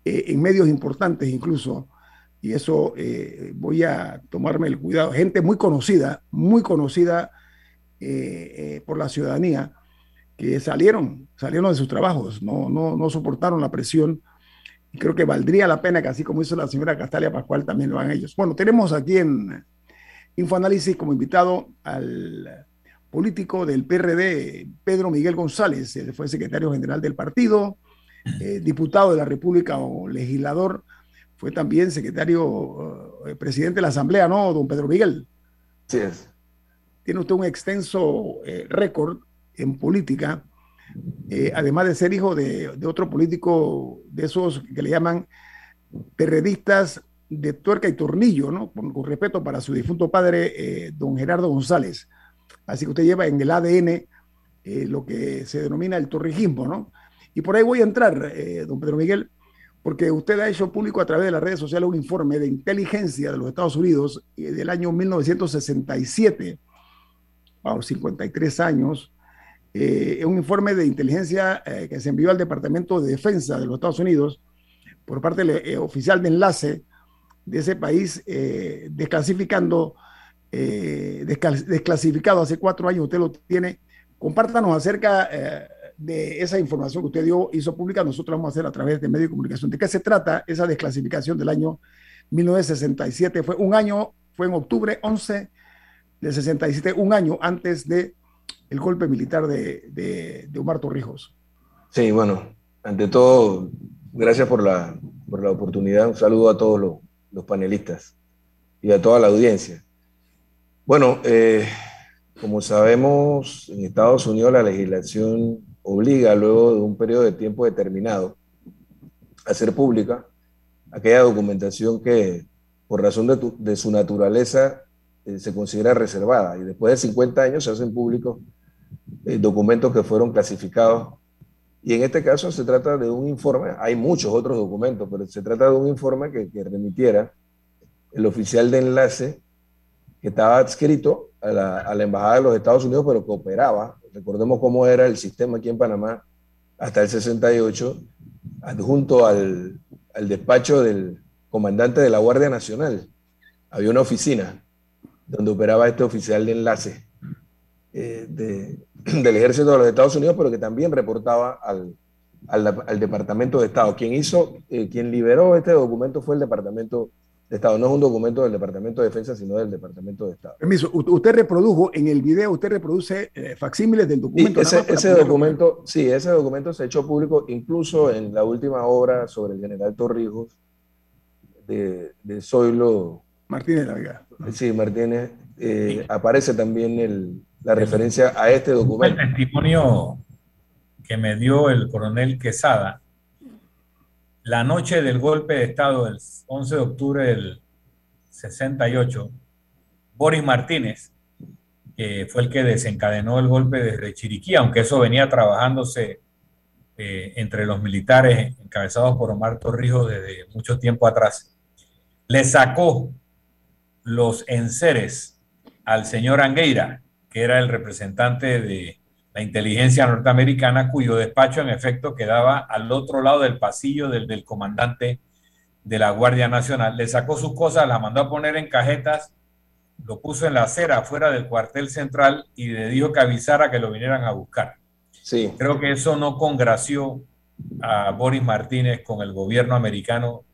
eh, en medios importantes incluso y eso eh, voy a tomarme el cuidado. Gente muy conocida, muy conocida eh, por la ciudadanía, que salieron, salieron de sus trabajos, no, no, no soportaron la presión. Y creo que valdría la pena que así como hizo la señora Castalia Pascual, también lo hagan ellos. Bueno, tenemos aquí en Infoanálisis como invitado al político del PRD, Pedro Miguel González, él fue secretario general del partido, eh, diputado de la República o legislador, fue también secretario, eh, presidente de la Asamblea, ¿no, don Pedro Miguel? Sí es. Tiene usted un extenso eh, récord en política, además de ser hijo de, otro político de esos que le llaman perredistas de tuerca y tornillo, ¿no? Con, respeto para su difunto padre, don Gerardo González. Así que usted lleva en el ADN lo que se denomina el torrijismo, ¿no? Y por ahí voy a entrar, eh, don Pedro Miguel, porque usted ha hecho público a través de las redes sociales un informe de inteligencia de los Estados Unidos eh, del año 1967, a 53 años, eh, un informe de inteligencia que se envió al Departamento de Defensa de los Estados Unidos por parte del oficial de enlace de ese país, desclasificando, desclasificado hace cuatro años, usted lo tiene. Compártanos acerca de esa información que usted dio, hizo pública, nosotros vamos a hacer a través de medios de comunicación. ¿De qué se trata esa desclasificación del año 1967? Fue un año, fue en octubre 11 del 67, un año antes de el golpe militar de, de, Omar Torrijos. Sí, bueno, ante todo, gracias por la, por la oportunidad. Un saludo a todos los, los panelistas y a toda la audiencia. Bueno, eh, como sabemos, en Estados Unidos la legislación obliga luego de un periodo de tiempo determinado a hacer pública aquella documentación que por razón de, su naturaleza eh, se considera reservada. Y después de 50 años se hacen públicos eh, documentos que fueron clasificados. Y en este caso se trata de un informe, hay muchos otros documentos, pero se trata de un informe que, que remitiera el oficial de enlace que estaba adscrito a la, a la Embajada de los Estados Unidos, pero que operaba. Recordemos cómo era el sistema aquí en Panamá hasta el 68, adjunto al, al despacho del comandante de la Guardia Nacional. Había una oficina donde operaba este oficial de enlace eh, <clears throat> del ejército de los Estados Unidos, pero que también reportaba al, al, Departamento de Estado. Quien hizo, eh, quien liberó este documento fue el Departamento de Estado. No es un documento del Departamento de Defensa, sino del Departamento de Estado. Permiso, usted reprodujo en el video, usted reproduce eh, facsímiles del documento. ese, documento, sí, ese documento se echó público incluso en la última obra sobre el general Torrijos de, de Zoilo. Martínez Larga. Sí, Martínez. Eh, aparece también el, la referencia a este documento. El testimonio que me dio el coronel Quesada la noche del golpe de Estado del 11 de octubre del 68, Boris Martínez, que fue el que desencadenó el golpe desde Chiriquí, aunque eso venía trabajándose eh, entre los militares encabezados por Omar Torrijos desde mucho tiempo atrás, le sacó los enseres al señor Angueira, que era el representante de la inteligencia norteamericana, cuyo despacho en efecto quedaba al otro lado del pasillo del, del comandante de la Guardia Nacional. Le sacó sus cosas, las mandó a poner en cajetas, lo puso en la acera fuera del cuartel central y le dijo que avisara que lo vinieran a buscar. Sí. Creo que eso no congració a Boris Martínez con el gobierno americano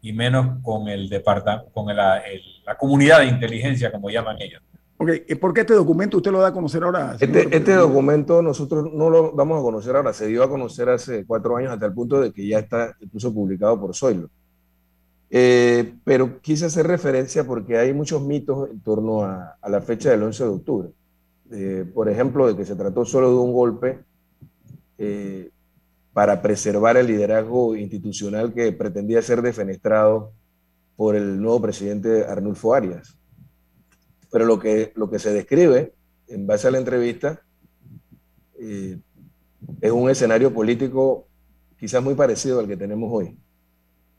y menos con el departamento, con la comunidad de inteligencia, como llaman ellos. ¿por qué este documento usted lo da a conocer ahora? Este, este, documento nosotros no lo damos a conocer ahora, se dio a conocer hace cuatro años hasta el punto de que ya está incluso publicado por Zoilo. Eh, pero quise hacer referencia porque hay muchos mitos en torno a, la fecha del 11 de octubre. Eh, por ejemplo, de que se trató solo de un golpe eh, para preservar el liderazgo institucional que pretendía ser defenestrado por el nuevo presidente Arnulfo Arias. Pero lo que, lo que se describe en base a la entrevista eh, es un escenario político quizás muy parecido al que tenemos hoy.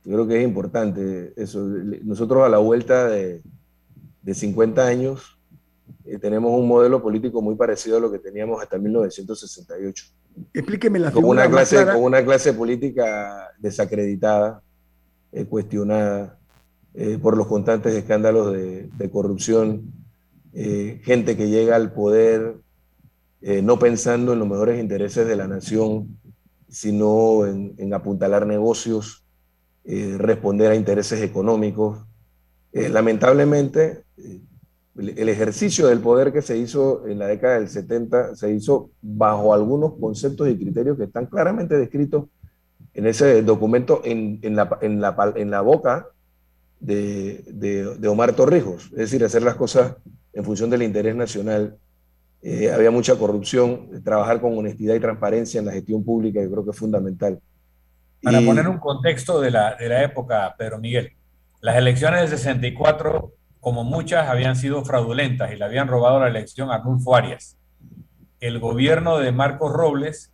Yo creo que es importante eso. Nosotros a la vuelta de, de 50 años eh, tenemos un modelo político muy parecido a lo que teníamos hasta 1968. Explíqueme la con una clase Con una clase política desacreditada, eh, cuestionada, eh, por los constantes escándalos de, corrupción, eh, gente que llega al poder no pensando en los mejores intereses de la nación, sino en, apuntalar negocios, responder a intereses económicos. lamentablemente, el ejercicio del poder que se hizo en la década del 70 se hizo bajo algunos conceptos y criterios que están claramente descritos en ese documento en la, boca de, de, Omar Torrijos, es decir, hacer las cosas en función del interés nacional. Eh, había mucha corrupción, trabajar con honestidad y transparencia en la gestión pública, yo creo que es fundamental. Para poner un contexto de la, de la época, Pedro Miguel, las elecciones del 64 como muchas habían sido fraudulentas y le habían robado la elección a Arnulfo Arias. El gobierno de Marcos Robles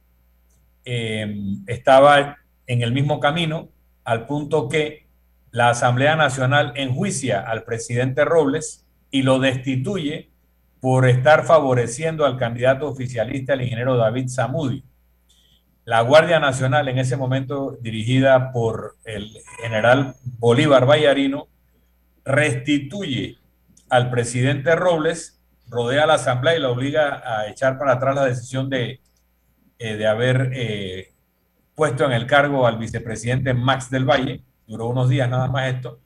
eh, estaba en el mismo camino, al punto que la Asamblea Nacional enjuicia al presidente Robles y lo destituye por estar favoreciendo al candidato oficialista, el ingeniero David Samudi. La Guardia Nacional, en ese momento dirigida por el general Bolívar Vallarino, restituye al presidente Robles, rodea a la Asamblea y la obliga a echar para atrás la decisión de, eh, de haber eh, puesto en el cargo al vicepresidente Max del Valle, duró unos días nada más esto,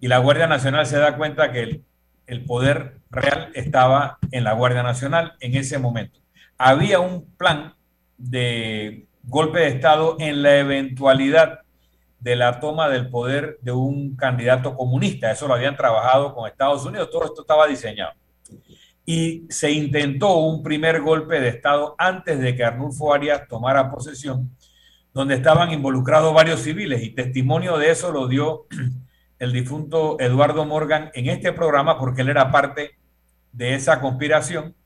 y la Guardia Nacional se da cuenta que el, poder real estaba en la Guardia Nacional en ese momento. Había un plan de golpe de Estado en la eventualidad de la toma del poder de un candidato comunista. Eso lo habían trabajado con Estados Unidos, todo esto estaba diseñado. Y se intentó un primer golpe de Estado antes de que Arnulfo Arias tomara posesión, donde estaban involucrados varios civiles y testimonio de eso lo dio <clears throat> el difunto Eduardo Morgan en este programa porque él era parte de esa conspiración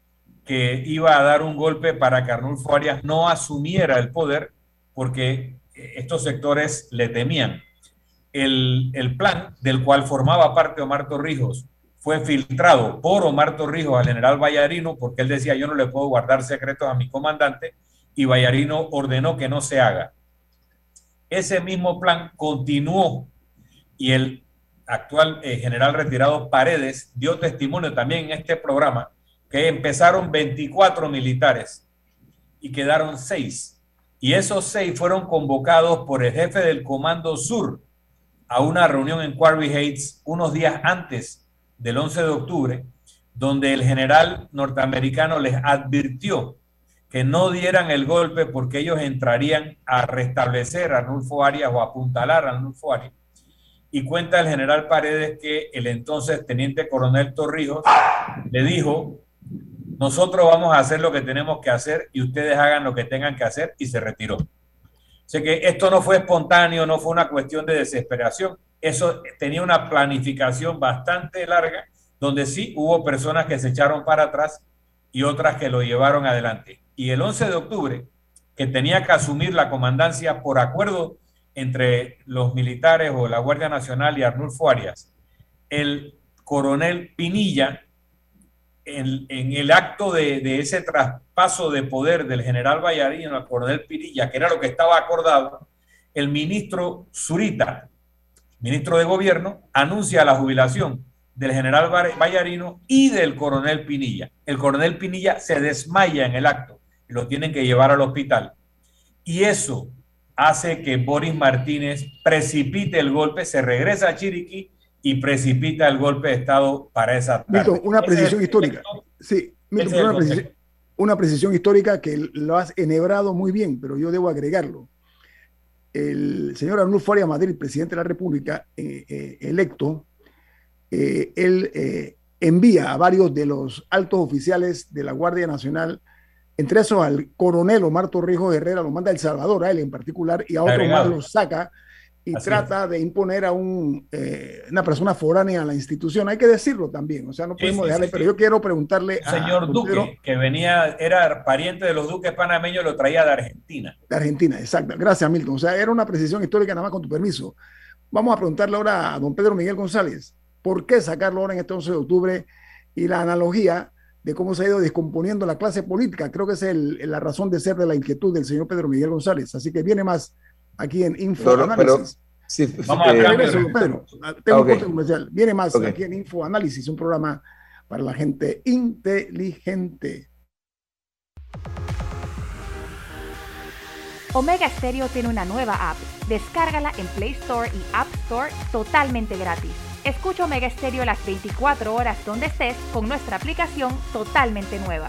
que iba a dar un golpe para que Arnulfo Arias no asumiera el poder porque estos sectores le temían. El, plan del cual formaba parte Omar Torrijos fue filtrado por Omar Torrijos al general Vallarino porque él decía yo no le puedo guardar secretos a mi comandante y Vallarino ordenó que no se haga. Ese mismo plan continuó y el actual eh, general retirado Paredes dio testimonio también en este programa que empezaron 24 militares y quedaron 6 y esos seis fueron convocados por el jefe del Comando Sur a una reunión en Quarry Heights unos días antes del 11 de octubre, donde el general norteamericano les advirtió que no dieran el golpe porque ellos entrarían a restablecer a Arnulfo Arias o a apuntalar a Arnulfo Arias. Y cuenta el general Paredes que el entonces teniente coronel Torrijos le dijo nosotros vamos a hacer lo que tenemos que hacer y ustedes hagan lo que tengan que hacer y se retiró. Sé que esto no fue espontáneo, no fue una cuestión de desesperación, eso tenía una planificación bastante larga donde sí hubo personas que se echaron para atrás y otras que lo llevaron adelante. Y el 11 de octubre, que tenía que asumir la comandancia por acuerdo entre los militares o la Guardia Nacional y Arnulfo Arias, el coronel Pinilla en, el acto de, ese traspaso de poder del general Vallarino al coronel Pirilla, que era lo que estaba acordado, el ministro Zurita, ministro de Gobierno, anuncia la jubilación del general Vallarino y del coronel Pinilla. El coronel Pinilla se desmaya en el acto lo tienen que llevar al hospital. Y eso hace que Boris Martínez precipite el golpe, se regresa a Chiriquí y precipita el golpe de Estado para esa tarde. una precisión histórica. Sí, una, precisión, histórica que lo has enhebrado muy bien, pero yo debo agregarlo. El señor Arnulfo Arias Madrid, presidente de la República, eh, eh, electo, eh, él envía a varios de los altos oficiales de la Guardia Nacional, entre esos al coronel Omar Torrijos Herrera, lo manda a El Salvador, a él en particular, y a otro más los saca y trata de imponer a un, eh, una persona foránea a la institución. Hay que decirlo también, o sea, no podemos dejarle, pero yo quiero preguntarle. Señor Duque, que venía, era pariente de los duques panameños, lo traía de Argentina. De Argentina, exacto. Gracias, Milton. O sea, era una precisión histórica, nada más con tu permiso. Vamos a preguntarle ahora a don Pedro Miguel González, ¿por qué sacarlo ahora en este 11 de octubre? Y la analogía de cómo se ha ido descomponiendo la clase política. Creo que es la razón de ser de la inquietud del señor Pedro Miguel González. Así que viene más aquí en Info pero, Vamos a Pedro. Tengo un corte comercial. Viene más aquí en Info Análisis, un programa para la gente inteligente. Omega Stereo tiene una nueva app. Descárgala en Play Store y App Store totalmente gratis. Escucha Omega Stereo las 24 horas donde estés con nuestra aplicación totalmente nueva.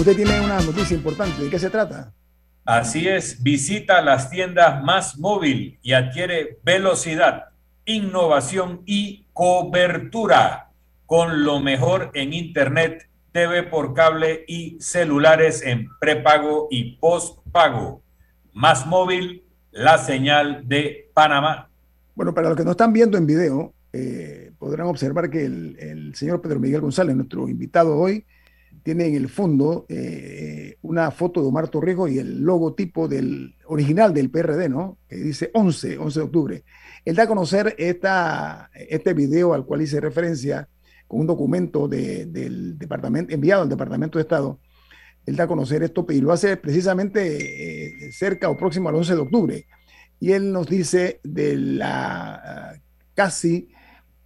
Usted tiene una noticia importante. ¿De qué se trata? Así es, visita las tiendas más móvil y adquiere velocidad, innovación y cobertura con lo mejor en Internet, TV por cable y celulares en prepago y postpago. Más móvil, la señal de Panamá. Bueno, para los que no están viendo en video, eh, podrán observar que el, el señor Pedro Miguel González, nuestro invitado hoy, tiene en el fondo eh, una foto de Omar Torrijos y el logotipo del original del PRD, ¿no? Que dice 11, 11 de octubre. Él da a conocer esta, este video al cual hice referencia con un documento del departamento, enviado al Departamento de Estado. Él da a conocer esto y lo hace precisamente eh, cerca o próximo al 11 de octubre. Y él nos dice de la casi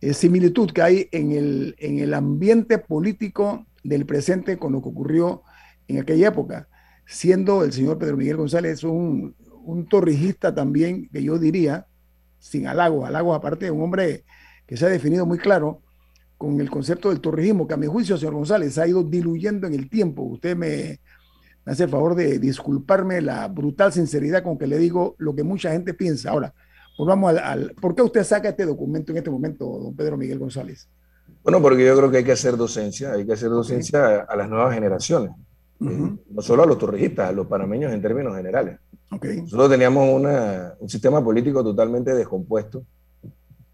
eh, similitud que hay en el, en el ambiente político del presente con lo que ocurrió en aquella época, siendo el señor Pedro Miguel González un, un torrijista también, que yo diría, sin halagos, halagos aparte, un hombre que se ha definido muy claro con el concepto del torrijismo, que a mi juicio, señor González, ha ido diluyendo en el tiempo. Usted me, hace el favor de disculparme la brutal sinceridad con que le digo lo que mucha gente piensa. Ahora, volvamos al, ¿por qué usted saca este documento en este momento, don Pedro Miguel González? Bueno, porque yo creo que hay que hacer docencia, hay que hacer docencia a, las nuevas generaciones, eh, no solo a los torrijistas, a los panameños en términos generales. Nosotros teníamos un sistema político totalmente descompuesto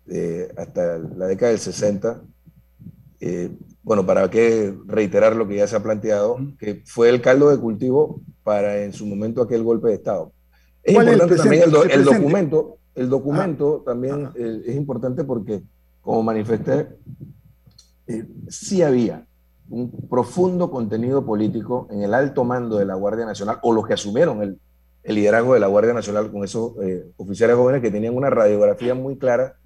eh, hasta la década del 60. Eh, bueno, para qué reiterar lo que ya se ha planteado, que fue el caldo de cultivo para en su momento aquel golpe de Estado. Es importante también el, documento, el documento ah. también es importante porque, como manifesté, eh, sí había un profundo contenido político en el alto mando de la Guardia Nacional, o los que asumieron el, liderazgo de la Guardia Nacional con esos eh, oficiales jóvenes que tenían una radiografía muy clara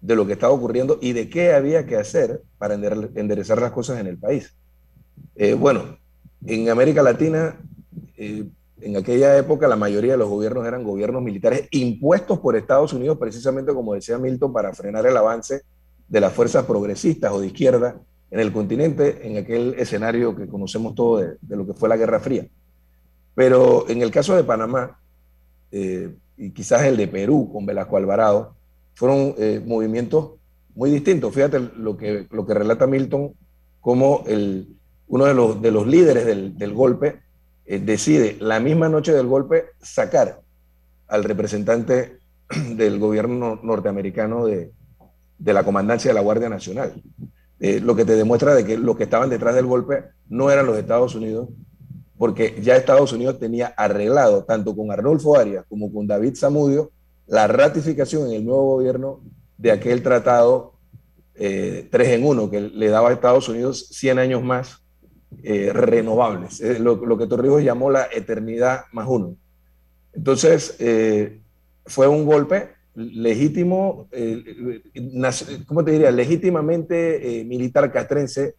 de lo que estaba ocurriendo y de qué había que hacer para enderezar las cosas en el país. Eh, bueno, en América Latina, en aquella época la mayoría de los gobiernos eran gobiernos militares impuestos por Estados Unidos, precisamente como decía Milton, para frenar el avance de las fuerzas progresistas o de izquierda en el continente en aquel escenario que conocemos todo de, lo que fue la Guerra Fría. Pero en el caso de Panamá, eh, y quizás el de Perú con Velasco Alvarado, fueron eh, movimientos muy distintos. Fíjate lo que, lo que relata Milton, como el, uno de los, de los líderes del, del golpe eh, decide la misma noche del golpe sacar al representante <clears throat> del gobierno norteamericano de, de la comandancia de la Guardia Nacional. Eh, lo que te demuestra de que los que estaban detrás del golpe no eran los Estados Unidos, porque ya Estados Unidos tenía arreglado, tanto con Arnulfo Arias como con David Zamudio, la ratificación en el nuevo gobierno de aquel tratado eh, 3 en 1 que le daba a Estados Unidos 100 años más eh, renovables, lo, lo, que Torrijos llamó la eternidad más uno. Entonces, eh, fue un golpe legítimo, eh, ¿cómo te diría? Legítimamente militar castrense,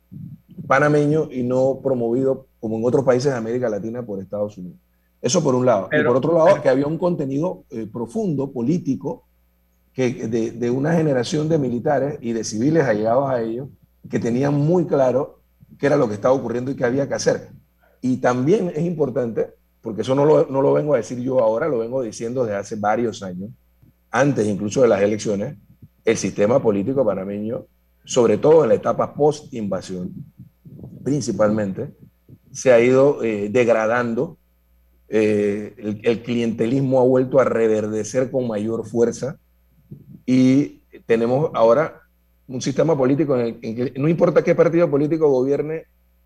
panameño y no promovido como en otros países de América Latina por Estados Unidos. Eso por un lado. y por otro lado, que había un contenido profundo, político, que de, de, una generación de militares y de civiles allegados a ellos, que tenían muy claro qué era lo que estaba ocurriendo y qué había que hacer. Y también es importante, porque eso no lo, no lo vengo a decir yo ahora, lo vengo diciendo desde hace varios años, antes incluso de las elecciones, el sistema político panameño, sobre todo en la etapa post-invasión, principalmente, se ha ido eh, degradando, eh, el, el, clientelismo ha vuelto a reverdecer con mayor fuerza y tenemos ahora un sistema político en, el, que no importa qué partido político gobierne,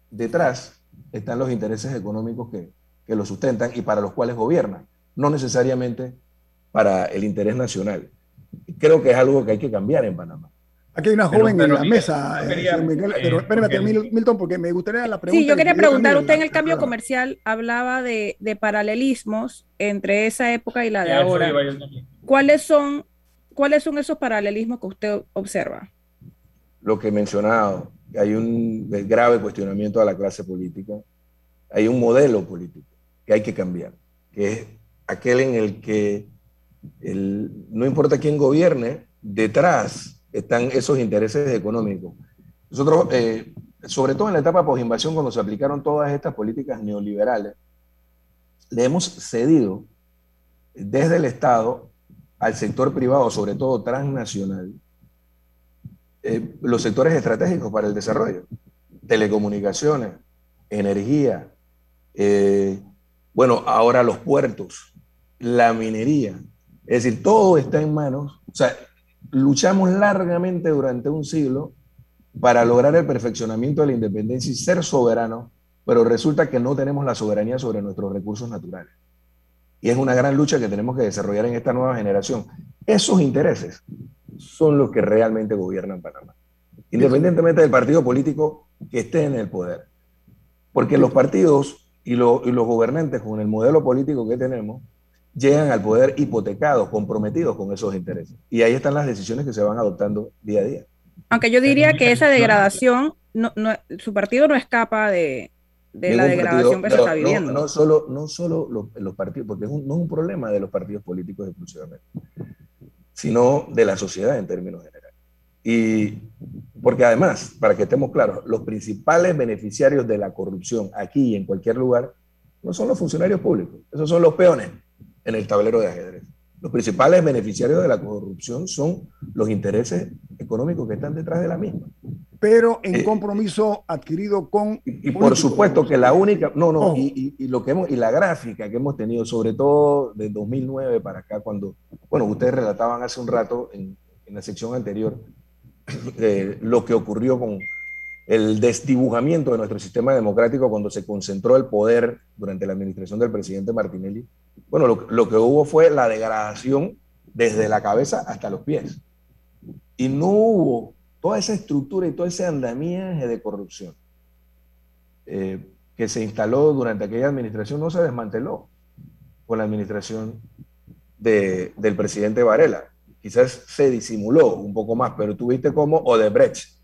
detrás están los intereses económicos que, que lo sustentan y para los cuales gobiernan, no necesariamente para el interés nacional. Creo que es algo que hay que cambiar en Panamá. Aquí hay una joven pero, en la mesa, eh, quería, Miguel, eh, pero espérate, okay. Milton, porque me gustaría la pregunta. Sí, yo quería preguntar, usted en el cambio comercial hablaba de, de, paralelismos entre esa época y la de ya, ahora. ¿Cuáles son, ¿Cuáles son esos paralelismos que usted observa? lo que he mencionado, hay un grave cuestionamiento a la clase política, hay un modelo político que hay que cambiar, que es aquel en el que no importa quién gobierne, detrás están esos intereses económicos. Nosotros, eh, sobre todo en la etapa post-invasión, cuando se aplicaron todas estas políticas neoliberales, le hemos cedido desde el Estado al sector privado, sobre todo transnacional, eh, los sectores estratégicos para el desarrollo, telecomunicaciones, energía, eh, bueno, ahora los puertos, la minería, es decir, todo está en manos, o sea, luchamos largamente durante un siglo para lograr el perfeccionamiento de la independencia y ser soberanos, pero resulta que no tenemos la soberanía sobre nuestros recursos naturales. Y es una gran lucha que tenemos que desarrollar en esta nueva generación. Esos intereses son los que realmente gobiernan Panamá, independientemente del partido político que esté en el poder. Porque los partidos y, lo, y los gobernantes con el modelo político que tenemos llegan al poder hipotecados, comprometidos con esos intereses. Y ahí están las decisiones que se van adoptando día a día. Aunque yo diría que esa degradación, no, no, su partido no escapa de, de la degradación partido, que se está viviendo. No, no solo, no solo los, los partidos, porque es un, no es un problema de los partidos políticos exclusivamente sino de la sociedad en términos generales. Y porque además, para que estemos claros, los principales beneficiarios de la corrupción aquí y en cualquier lugar no son los funcionarios públicos, esos son los peones en el tablero de ajedrez. Los principales beneficiarios de la corrupción son los intereses económicos que están detrás de la misma. Pero en eh, compromiso adquirido con... Y, y por supuesto que la única... No, no, oh. y, y, lo que hemos, y la gráfica que hemos tenido, sobre todo de 2009 para acá, cuando, bueno, ustedes relataban hace un rato en, en la sección anterior <clears throat> eh, lo que ocurrió con el desdibujamiento de nuestro sistema democrático cuando se concentró el poder durante la administración del presidente Martinelli bueno, lo, que hubo fue la degradación desde la cabeza hasta los pies. Y no hubo toda esa estructura y todo ese andamiaje de corrupción eh, que se instaló durante aquella administración, no se desmanteló con la administración de, del presidente Varela. Quizás se disimuló un poco más, pero tuviste como Odebrecht,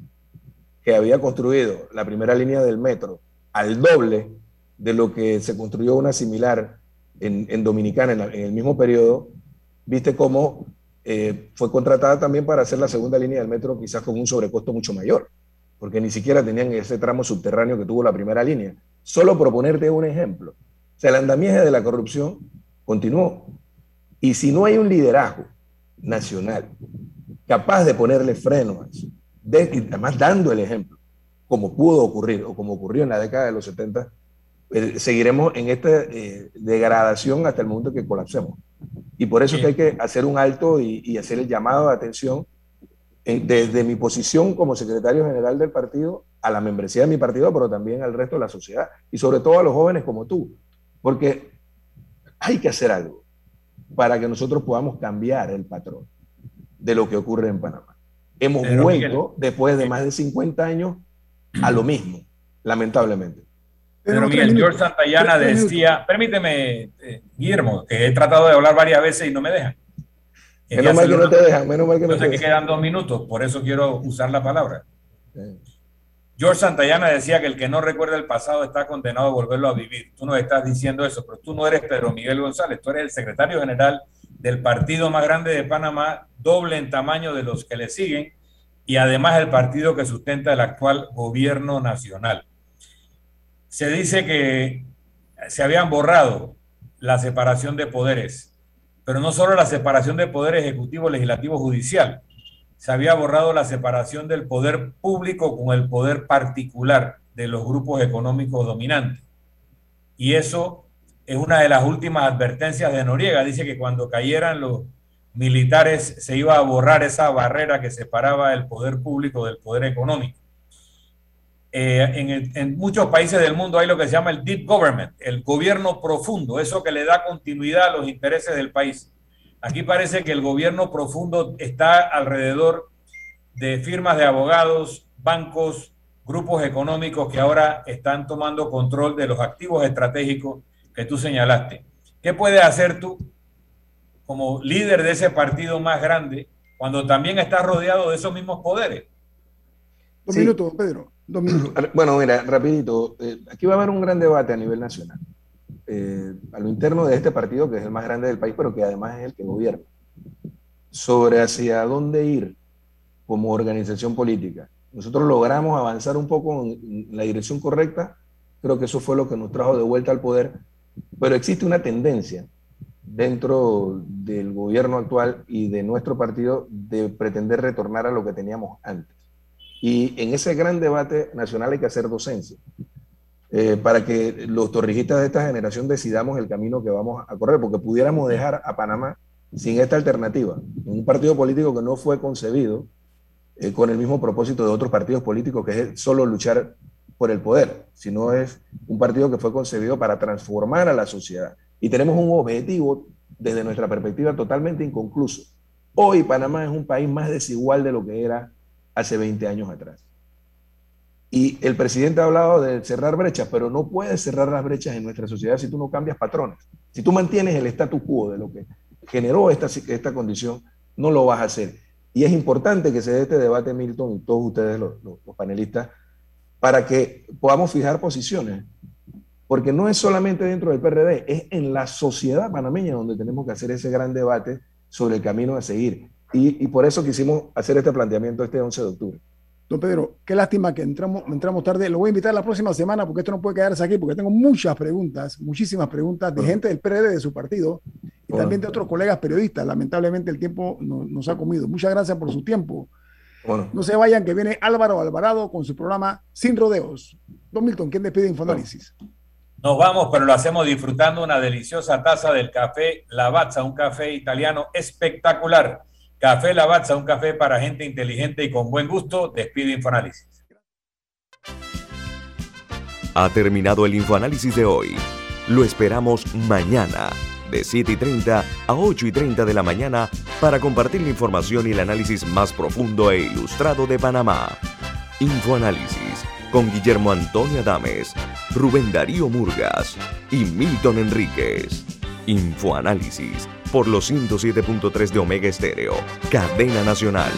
que había construido la primera línea del metro al doble de lo que se construyó una similar en, en Dominicana en, el mismo periodo, viste cómo eh, fue contratada también para hacer la segunda línea del metro, quizás con un sobrecosto mucho mayor, porque ni siquiera tenían ese tramo subterráneo que tuvo la primera línea. Solo proponerte un ejemplo. O sea, el andamiaje de la corrupción continuó. Y si no hay un liderazgo nacional capaz de ponerle freno a eso, además dando el ejemplo, como pudo ocurrir o como ocurrió en la década de los 70, eh, seguiremos en esta eh, degradación hasta el momento que colapsemos. Y por eso es que hay que hacer un alto y, hacer el llamado de atención desde mi posición como secretario general del partido a la membresía de mi partido, pero también al resto de la sociedad y sobre todo a los jóvenes como tú, porque hay que hacer algo para que nosotros podamos cambiar el patrón de lo que ocurre en Panamá. Hemos vuelto, después de más de 50 años, a lo mismo, lamentablemente. Pero Miguel, George Santayana decía, permíteme, eh, Guillermo, que he tratado de hablar varias veces y no me dejan. Menos mal que no te dejan, menos mal que no te dejan. que quedan dos minutos, por eso quiero usar la palabra. George Santayana decía que el que no recuerda el pasado está condenado a volverlo a vivir. Tú no estás diciendo eso, pero tú no eres Pedro Miguel González, tú eres el secretario general del partido más grande de Panamá, doble en tamaño de los que le siguen, y además el partido que sustenta el actual gobierno nacional. Se dice que se habían borrado la separación de poderes, pero no solo la separación de poder ejecutivo, legislativo, judicial, se había borrado la separación del poder público con el poder particular de los grupos económicos dominantes. Y eso es una de las últimas advertencias de Noriega. Dice que cuando cayeran los militares se iba a borrar esa barrera que separaba el poder público del poder económico. Eh, en, en, muchos países del mundo hay lo que se llama el deep government, el gobierno profundo, eso que le da continuidad a los intereses del país. Aquí parece que el gobierno profundo está alrededor de firmas de abogados, bancos, grupos económicos que ahora están tomando control de los activos estratégicos que tú señalaste. ¿Qué puedes hacer tú como líder de ese partido más grande cuando también estás rodeado de esos mismos poderes? Dos minutos, Pedro. Dos minutos. Bueno, mira, rapidito. Eh, aquí va a haber un gran debate a nivel nacional. Eh, a lo interno de este partido, que es el más grande del país, pero que además es el que gobierna, sobre hacia dónde ir como organización política. Nosotros logramos avanzar un poco en la dirección correcta, creo que eso fue lo que nos trajo de vuelta al poder, pero existe una tendencia dentro del gobierno actual y de nuestro partido de pretender retornar a lo que teníamos antes. Y en ese gran debate nacional hay que hacer docencia. Eh, para que los torrijistas de esta generación decidamos el camino que vamos a correr, porque pudiéramos dejar a Panamá sin esta alternativa, un partido político que no fue concebido eh, con el mismo propósito de otros partidos políticos, que es solo luchar por el poder, sino es un partido que fue concebido para transformar a la sociedad. Y tenemos un objetivo desde nuestra perspectiva totalmente inconcluso. Hoy Panamá es un país más desigual de lo que era hace 20 años atrás. Y el presidente ha hablado de cerrar brechas, pero no puedes cerrar las brechas en nuestra sociedad si tú no cambias patrones. Si tú mantienes el status quo de lo que generó esta, esta condición, no lo vas a hacer. Y es importante que se dé este debate, Milton, y todos ustedes, los, panelistas, para que podamos fijar posiciones. Porque no es solamente dentro del PRD, es en la sociedad panameña donde tenemos que hacer ese gran debate sobre el camino a seguir. Y, y por eso quisimos hacer este planteamiento este 11 de octubre. Don Pedro, qué lástima que entramos, entramos tarde. Lo voy a invitar la próxima semana porque esto no puede quedarse aquí, porque tengo muchas preguntas, muchísimas preguntas de gente del PRD de su partido y también de otros colegas periodistas. Lamentablemente el tiempo nos ha comido. Muchas gracias por su tiempo. No se vayan, que viene Álvaro Alvarado con su programa Sin Rodeos. Don Milton, ¿quién despide Infoanálisis? Nos vamos, pero lo hacemos disfrutando una deliciosa taza del café Lavazza, un café italiano espectacular Café Lavazza, un café para gente inteligente y con buen gusto. Despide Infoanálisis. Ha terminado el Infoanálisis de hoy. Lo esperamos mañana, de 7 y 30 a 8 y 30 de la mañana, para compartir la información y el análisis más profundo e ilustrado de Panamá. Infoanálisis con Guillermo Antonio Adames, Rubén Darío Murgas y Milton Enríquez. Infoanálisis por los 107.3 de Omega Estéreo, cadena nacional.